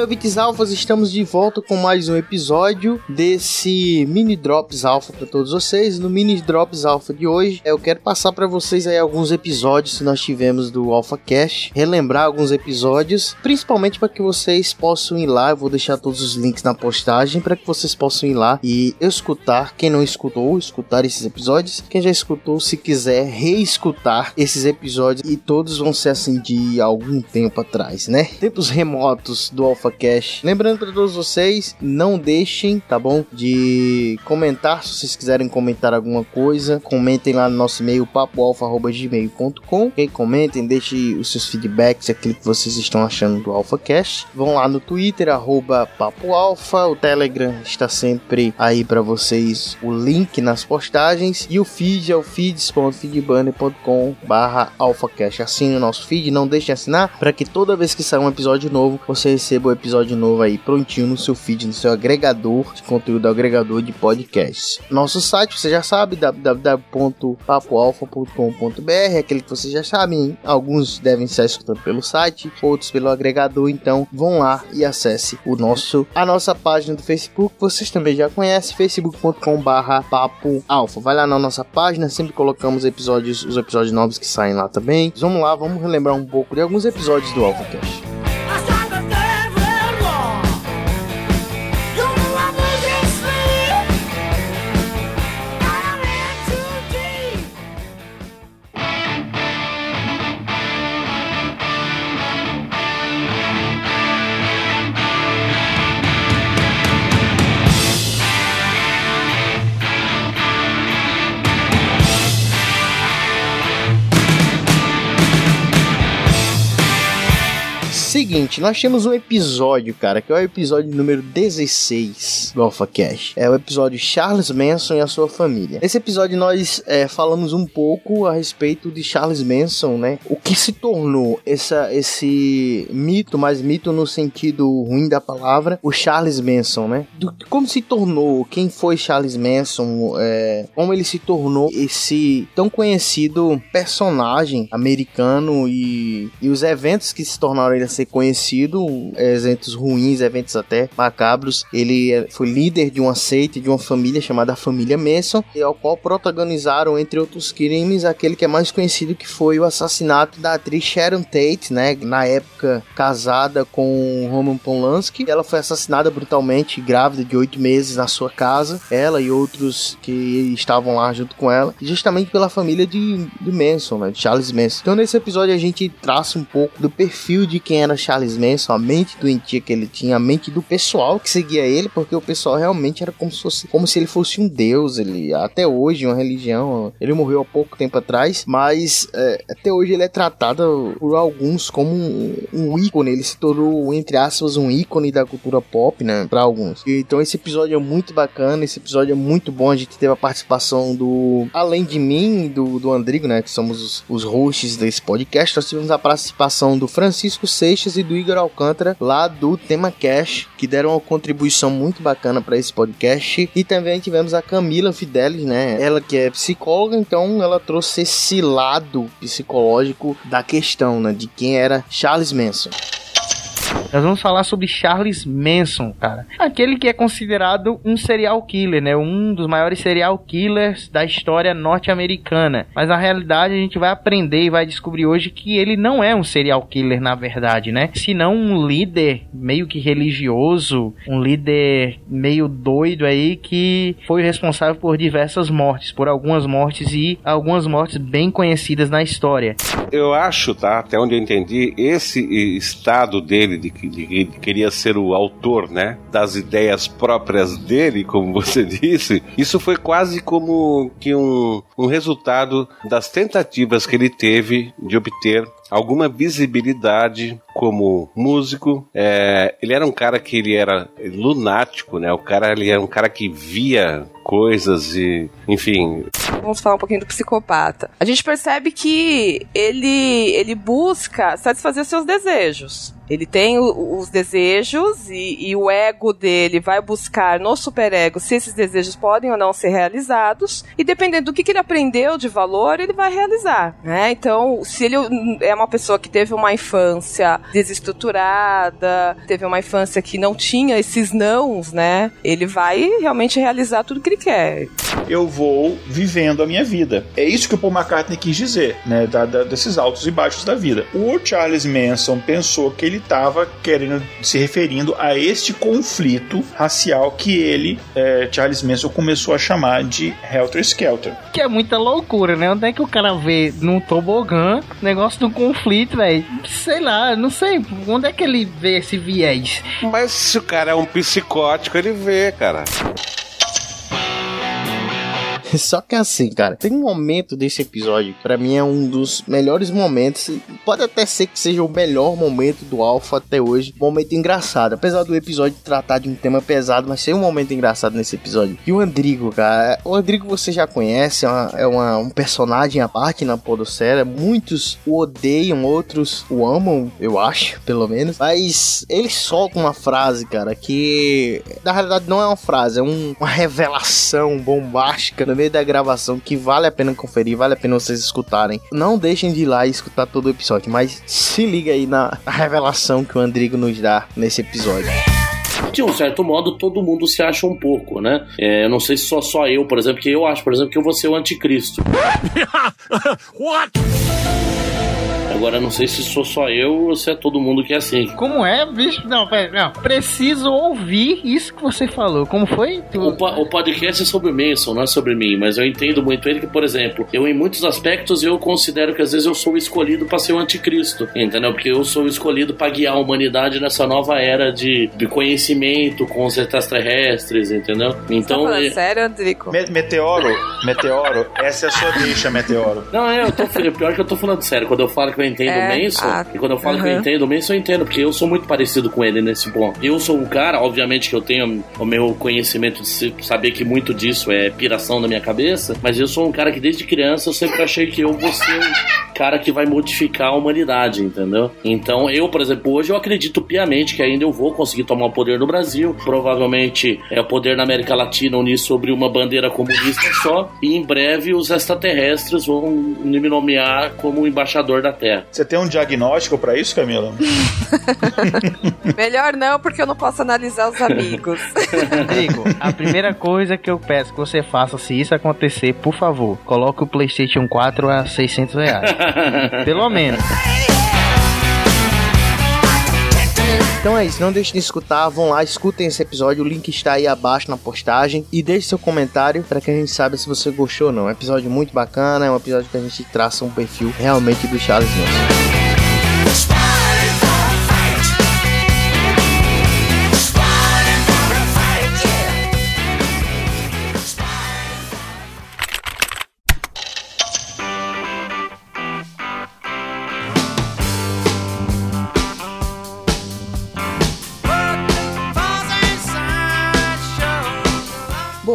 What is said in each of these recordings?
meu Bits Alphas, estamos de volta com mais um episódio desse Mini Drops Alpha para todos vocês. No Mini Drops Alpha de hoje, eu quero passar para vocês aí alguns episódios que nós tivemos do Alpha Cash, relembrar alguns episódios, principalmente para que vocês possam ir lá. Eu vou deixar todos os links na postagem para que vocês possam ir lá e escutar. Quem não escutou, escutar esses episódios. Quem já escutou, se quiser reescutar esses episódios e todos vão ser assim de algum tempo atrás, né? Tempos remotos do Alpha Lembrando para todos vocês, não deixem, tá bom? De comentar se vocês quiserem comentar alguma coisa, comentem lá no nosso e-mail papoalfa@gmail.com. Okay? Comentem, deixem os seus feedbacks, aquilo que vocês estão achando do Alpha Cash. Vão lá no Twitter arroba papoalfa, o Telegram está sempre aí para vocês, o link nas postagens e o feed é o feeds.feedburner.com/alphacast. Assine o nosso feed, não deixe de assinar para que toda vez que sair um episódio novo, você receba o episódio novo aí prontinho no seu feed, no seu agregador de conteúdo, agregador de podcasts. Nosso site, você já sabe, www.papoalfa.com.br, aquele que vocês já sabem, alguns devem estar escutando pelo site, outros pelo agregador, então vão lá e acesse o nosso a nossa página do Facebook, vocês também já conhecem, facebook.com/papoalfa. Vai lá na nossa página, sempre colocamos episódios, os episódios novos que saem lá também. Vamos lá, vamos relembrar um pouco de alguns episódios do AlphaCast. Seguinte, nós temos um episódio, cara, que é o episódio número 16 do Alpha Cash. É o episódio Charles Manson e a sua família. Nesse episódio nós é, falamos um pouco a respeito de Charles Manson, né? O que se tornou essa, esse mito, mas mito no sentido ruim da palavra, o Charles Manson, né? Do, como se tornou, quem foi Charles Manson, é, como ele se tornou esse tão conhecido personagem americano e, e os eventos que se tornaram ele ser conhecido, eventos ruins, eventos até macabros. Ele é, foi líder de uma seita, de uma família chamada Família Manson, e ao qual protagonizaram, entre outros crimes, aquele que é mais conhecido que foi o assassinato da atriz Sharon Tate, né? Na época casada com Roman Polanski. Ela foi assassinada brutalmente, grávida de oito meses na sua casa. Ela e outros que estavam lá junto com ela, justamente pela família de, de Manson, né? De Charles Manson. Então nesse episódio a gente traça um pouco do perfil de quem era Charles Manson, a mente doentia que ele tinha, a mente do pessoal que seguia ele, porque o pessoal realmente era como se, fosse, como se ele fosse um deus, ele até hoje uma religião, ele morreu há pouco tempo atrás, mas é, até hoje ele é tratado por alguns como um, um, ícone, ele se tornou entre aspas um ícone da cultura pop, né, para alguns. Então esse episódio é muito bacana, esse episódio é muito bom, a gente teve a participação do além de mim do, do Andrigo, né, que somos os, os hosts desse podcast, nós tivemos a participação do Francisco Seixas e do Igor Alcântara, lá do Tema Cash, que deram uma contribuição muito bacana para esse podcast. E também tivemos a Camila Fidelis, né? Ela que é psicóloga, então ela trouxe esse lado psicológico da questão, né? De quem era Charles Manson. Nós vamos falar sobre Charles Manson, cara. Aquele que é considerado um serial killer, né? Um dos maiores serial killers da história norte-americana. Mas na realidade a gente vai aprender e vai descobrir hoje que ele não é um serial killer na verdade, né? Senão um líder meio que religioso, um líder meio doido aí que foi responsável por diversas mortes, por algumas mortes e algumas mortes bem conhecidas na história. Eu acho, tá? Até onde eu entendi, esse estado dele de que ele queria ser o autor, né, das ideias próprias dele, como você disse, isso foi quase como que um, um resultado das tentativas que ele teve de obter alguma visibilidade como músico. É, ele era um cara que ele era lunático, né? O cara ele era um cara que via coisas e, enfim. Vamos falar um pouquinho do psicopata. A gente percebe que ele ele busca satisfazer seus desejos. Ele tem o, os desejos e, e, o ego dele vai buscar no superego se esses desejos podem ou não ser realizados. E dependendo do que, que ele aprendeu de valor, ele vai realizar. Né? Então, se ele é uma pessoa que teve uma infância desestruturada, teve uma infância que não tinha esses nãos, né? Ele vai realmente realizar tudo que ele quer. Eu vou vivendo a minha vida. É isso que o Paul McCartney quis dizer, né? Da, da, desses altos e baixos da vida. O Charles Manson pensou que ele estava querendo se referindo a este conflito racial que ele, é, Charles Manson, começou a chamar de Helter Skelter. Que é muita loucura, né? Onde é que o cara vê num tobogã negócio do conflito, velho? Sei lá, não sei. Onde é que ele vê esse viés? Mas se o cara é um psicótico, ele vê, cara. Só que assim, cara, tem um momento desse episódio que pra mim é um dos melhores momentos. Pode até ser que seja o melhor momento do Alpha até hoje. Momento engraçado. Apesar do episódio tratar de um tema pesado, mas tem um momento engraçado nesse episódio. E o Andrigo, cara. O Andrigo você já conhece, é, uma, é uma, um personagem à parte na Podocera. Muitos o odeiam, outros o amam, eu acho, pelo menos. Mas ele solta uma frase, cara, que na realidade não é uma frase, é um, uma revelação bombástica no meio da gravação que vale a pena conferir, vale a pena vocês escutarem. Não deixem de ir lá e escutar todo o episódio, mas se liga aí na revelação que o Andrigo nos dá nesse episódio de um certo modo, todo mundo se acha um pouco, né? É, eu não sei se só, só eu, por exemplo, que eu acho, por exemplo, que eu vou ser o anticristo. What? Agora não sei se sou só eu ou se é todo mundo que é assim. Como é, bicho? Não, pera, não. Preciso ouvir isso que você falou. Como foi? Tu... O, o, podcast é sobre o Manson, não é sobre mim, mas eu entendo muito ele que, por exemplo, eu em muitos aspectos eu considero que às vezes eu sou escolhido para ser o anticristo, entendeu? Porque eu sou escolhido para guiar a humanidade nessa nova era de, de conhecimento com os extraterrestres, entendeu? Então, tá é... sério, Andrico? Me meteoro, Meteoro, essa é a sua deixa, Meteoro. Não, é, eu tô, pior que eu tô falando sério, quando eu falo que que eu entendo é, o Manson, ah, e quando eu falo uhum. que eu entendo o Manson, eu entendo, porque eu sou muito parecido com ele nesse ponto. Eu sou um cara, obviamente que eu tenho o meu conhecimento de saber que muito disso é piração na minha cabeça, mas eu sou um cara que desde criança eu sempre achei que eu vou ser um cara que vai modificar a humanidade, entendeu? Então eu, por exemplo, hoje eu acredito piamente que ainda eu vou conseguir tomar o poder no Brasil, provavelmente é o poder na América Latina unir sobre uma bandeira comunista só, e em breve os extraterrestres vão me nomear como embaixador da Terra. Você tem um diagnóstico para isso, Camila? Melhor não, porque eu não posso analisar os amigos. Amigo, a primeira coisa que eu peço que você faça, se isso acontecer, por favor, coloque o PlayStation 4 a 600 reais. Pelo menos. Então é isso, não deixem de escutar, vão lá, escutem esse episódio, o link está aí abaixo na postagem e deixe seu comentário para que a gente saiba se você gostou ou não. É um episódio muito bacana, é um episódio que a gente traça um perfil realmente do Charles Manson.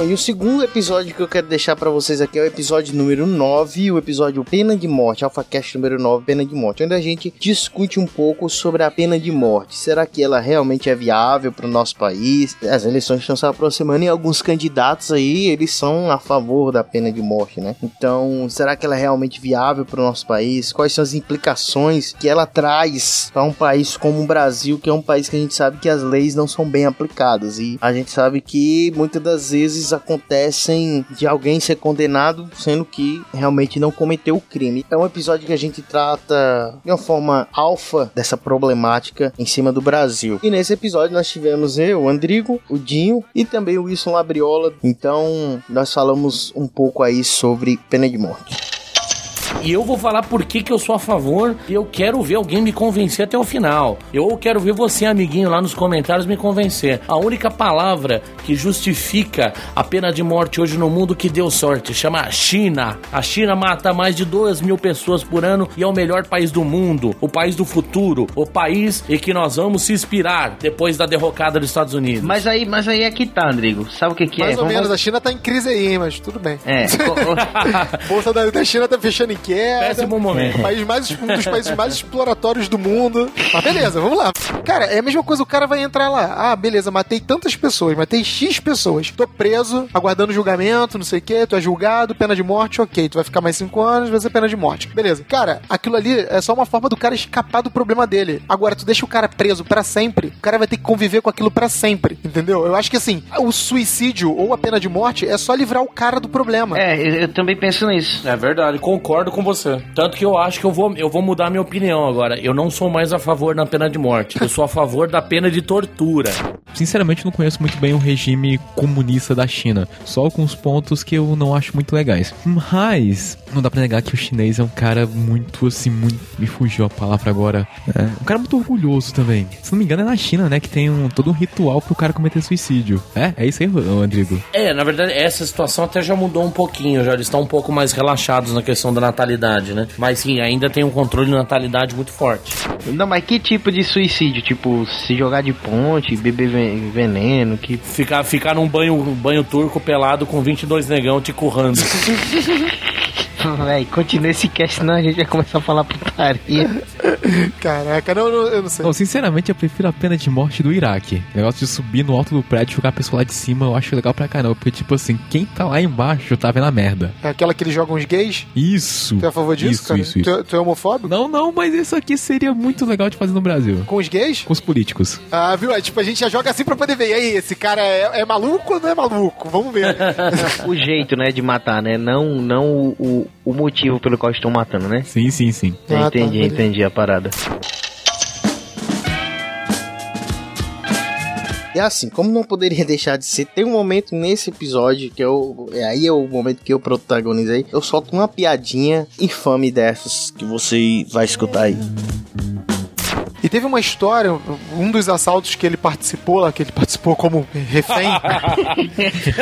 Bom, e o segundo episódio que eu quero deixar para vocês aqui é o episódio número 9, o episódio Pena de Morte, AlphaCast número 9, Pena de Morte, onde a gente discute um pouco sobre a pena de morte. Será que ela realmente é viável para o nosso país? As eleições estão se aproximando e alguns candidatos aí, eles são a favor da pena de morte, né? Então, será que ela é realmente viável para o nosso país? Quais são as implicações que ela traz para um país como o Brasil, que é um país que a gente sabe que as leis não são bem aplicadas e a gente sabe que muitas das vezes acontecem de alguém ser condenado, sendo que realmente não cometeu o crime. É um episódio que a gente trata de uma forma alfa dessa problemática em cima do Brasil. E nesse episódio nós tivemos eu, o Andrigo, o Dinho e também o Wilson Labriola. Então nós falamos um pouco aí sobre pena de morte. E eu vou falar por que, que eu sou a favor e eu quero ver alguém me convencer até o final. Eu quero ver você, amiguinho, lá nos comentários me convencer. A única palavra que justifica a pena de morte hoje no mundo que deu sorte chama China. A China mata mais de 2 mil pessoas por ano e é o melhor país do mundo, o país do futuro, o país em que nós vamos se inspirar depois da derrocada dos Estados Unidos. Mas aí, mas aí é que tá, Andrigo. Sabe o que, que mais é? Mais ou Vamos... menos, a China tá em crise aí, mas tudo bem. É. Bolsa da China tá fechando em queda. Péssimo momento. O país mais, um dos países mais exploratórios do mundo. Mas beleza, vamos lá. Cara, é a mesma coisa, o cara vai entrar lá. Ah, beleza, matei tantas pessoas, matei X pessoas. Tô preso, aguardando julgamento, não sei o que, tu é julgado, pena de morte, ok. Tu vai ficar mais 5 anos, vai ser pena de morte. Beleza. Cara, aquilo ali é só uma forma do cara escapar do problema dele. Agora, tu deixa o cara preso para sempre, o cara vai ter que conviver com aquilo para sempre, entendeu? Eu acho que assim, o suicídio ou a pena de morte é só livrar o cara do problema. É, eu, eu também penso nisso. É verdade, concordo com você. Tanto que eu acho que eu vou, eu vou mudar minha opinião agora. Eu não sou mais a favor da pena de morte. Eu sou a favor da pena de tortura. Sinceramente, não conheço muito bem o regime comunista da China. Só alguns pontos que eu não acho muito legais. Mas, não dá pra negar que o chinês é um cara muito, assim, muito. Me fugiu a palavra agora. É, um cara muito orgulhoso também. Se não me engano, é na China, né? Que tem um, todo um ritual pro cara cometer suicídio. É? É isso aí, Rodrigo? É, na verdade, essa situação até já mudou um pouquinho. Já eles estão um pouco mais relaxados na questão da natalidade, né? Mas sim, ainda tem um controle de natalidade muito forte. Não, mas que tipo de suicídio? Tipo, se jogar de ponte, beber veneno, que... Ficar, ficar num banho, banho turco pelado com 22 negão te currando. Véi, continua esse cast, senão a gente vai começar a falar putaria. Caraca, não, não, eu não sei. Não, sinceramente, eu prefiro a pena de morte do Iraque. O negócio de subir no alto do prédio e jogar a pessoa lá de cima, eu acho legal pra caramba. Porque, tipo assim, quem tá lá embaixo tá vendo a merda. É aquela que eles jogam os gays? Isso. Tu é a favor disso, isso, cara? Isso, isso. Tu, é- tu é homofóbico? Não, não, mas isso aqui seria muito legal de fazer no Brasil. Com os gays? Com os políticos. Ah, viu? É, tipo, a gente já joga assim pra poder ver. E aí, esse cara é, é maluco ou não é maluco? Vamos ver. o jeito, né, de matar, né? Não, não o, o motivo pelo qual estão matando, né? Sim, sim, sim. Ah, entendi, tá, entendi a parada. E assim, como não poderia deixar de ser, tem um momento nesse episódio que eu. É, aí é o momento que eu protagonizei. Eu solto uma piadinha infame dessas que você vai escutar aí. Teve uma história, um dos assaltos que ele participou lá, que ele participou como refém.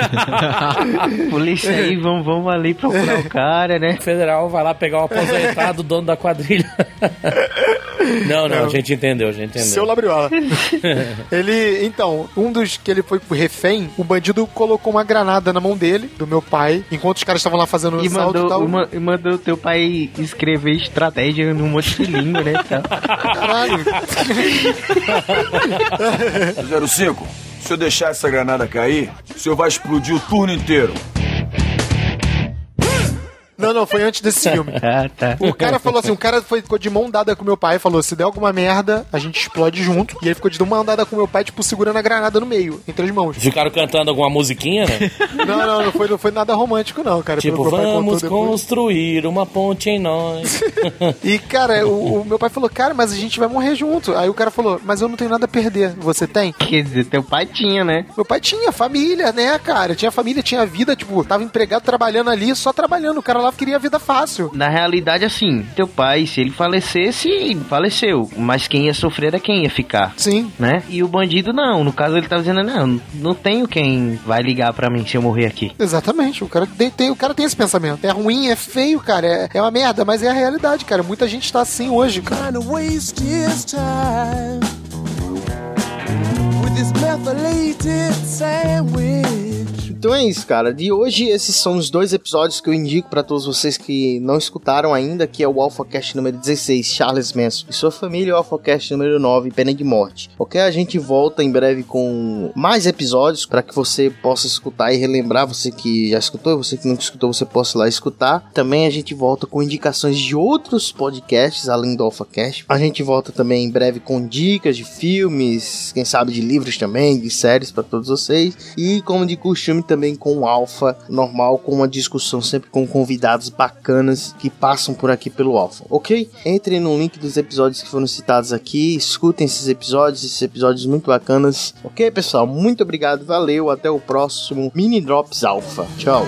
Polícia aí, vamos, vamos ali procurar o cara, né? O federal vai lá pegar o aposentado, dono da quadrilha. Não, não, a gente entendeu, a gente entendeu. Seu Labriola. ele, então, um dos que ele foi refém, o bandido colocou uma granada na mão dele, do meu pai, enquanto os caras estavam lá fazendo e assalto mandou, e tal. Uma, e mandou teu pai escrever estratégia num monte de língua, né? Caralho. 05, se eu deixar essa granada cair, o senhor vai explodir o turno inteiro. Não, não, foi antes desse filme. ah, tá. O cara falou assim: o cara foi, ficou de mão dada com meu pai e falou: se der alguma merda, a gente explode junto. E ele ficou de mão dada com meu pai, tipo, segurando a granada no meio, entre as mãos. Ficaram cantando alguma musiquinha, né? não, não, não foi, não foi nada romântico, não, cara. Tipo, vamos construir uma ponte em nós. e, cara, o, o, meu pai falou: cara, mas a gente vai morrer junto. Aí o cara falou: mas eu não tenho nada a perder. Você tem? Quer dizer, teu pai tinha, né? Meu pai tinha família, né, cara? Tinha família, tinha vida, tipo, tava empregado trabalhando ali, só trabalhando. O cara lá queria vida fácil. Na realidade, assim, teu pai, se ele falecesse, faleceu. Mas quem ia sofrer era quem ia ficar. Sim. Né? E o bandido não. No caso, ele tá dizendo, não, não tenho quem vai ligar para mim se eu morrer aqui. Exatamente. O cara tem, tem, o cara tem esse pensamento. É ruim, é feio, cara. É, é uma merda, mas é a realidade, cara. Muita gente tá assim hoje, cara. Então é isso, cara. De hoje, esses são os dois episódios que eu indico para todos vocês que não escutaram ainda, que é o AlphaCast número 16, Charles Manson, e sua família, o AlphaCast número 9, Pena de Morte. Ok? A gente volta em breve com mais episódios para que você possa escutar e relembrar, você que já escutou, você que não escutou, você possa lá escutar. Também a gente volta com indicações de outros podcasts, além do AlphaCast. A gente volta também em breve com dicas de filmes, quem sabe de livros também, de séries para todos vocês. E como de costume, também com o Alpha normal, com uma discussão sempre com convidados bacanas que passam por aqui pelo Alpha, ok? Entrem no link dos episódios que foram citados aqui, escutem esses episódios, esses episódios muito bacanas, ok, pessoal? Muito obrigado, valeu, até o próximo Mini Drops Alpha. Tchau.